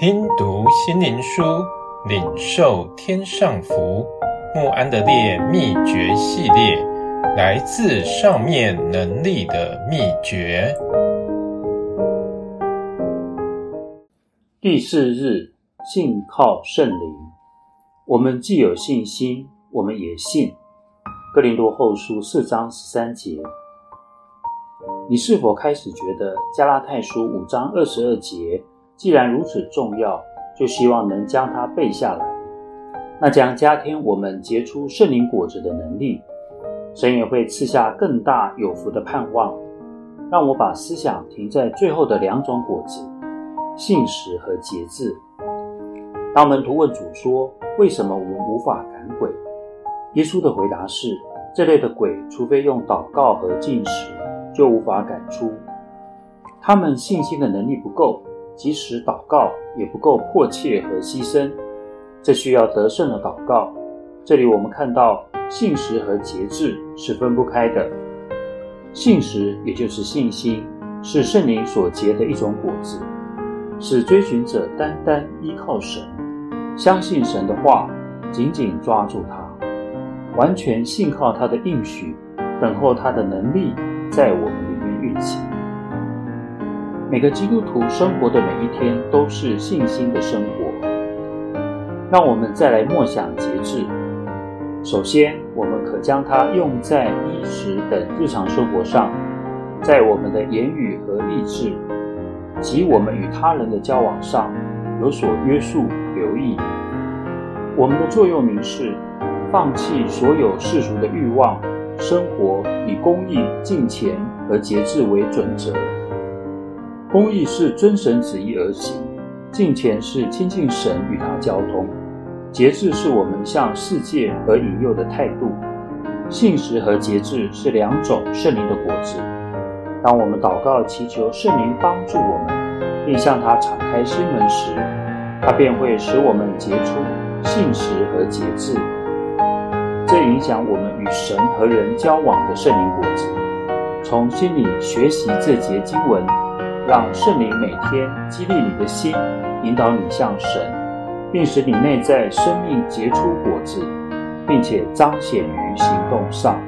听读心灵书，领受天上福。穆安德烈秘诀系列，来自上面能力的秘诀。第四日，信靠圣灵。我们既有信心，我们也信。哥林多后书四章十三节。你是否开始觉得加拉太书五章二十二节既然如此重要，就希望能将它背下来？那将加添我们结出圣灵果子的能力，神也会赐下更大有福的盼望。让我把思想停在最后的两种果子：信实和节制。当门徒问主说：“为什么我们无法赶鬼？”耶稣的回答是：这类的鬼，除非用祷告和禁食。就无法赶出。他们信心的能力不够，即使祷告也不够迫切和牺牲。这需要得胜的祷告。这里我们看到信实和节制是分不开的。信实也就是信心，是圣灵所结的一种果子，使追寻者单单依靠神，相信神的话，紧紧抓住它，完全信靠他的应许，等候他的能力。在我们里面运行。每个基督徒生活的每一天都是信心的生活。让我们再来默想节制。首先，我们可将它用在衣食等日常生活上，在我们的言语和意志，及我们与他人的交往上有所约束、留意。我们的座右铭是：放弃所有世俗的欲望。生活以公义、敬虔和节制为准则。公义是遵神旨意而行，敬虔是亲近神与他交通，节制是我们向世界和引诱的态度。信实和节制是两种圣灵的果子。当我们祷告祈求圣灵帮助我们，并向他敞开心门时，他便会使我们结出信实和节制。这影响我们与神和人交往的圣灵果子。从心里学习这节经文，让圣灵每天激励你的心，引导你向神，并使你内在生命结出果子，并且彰显于行动上。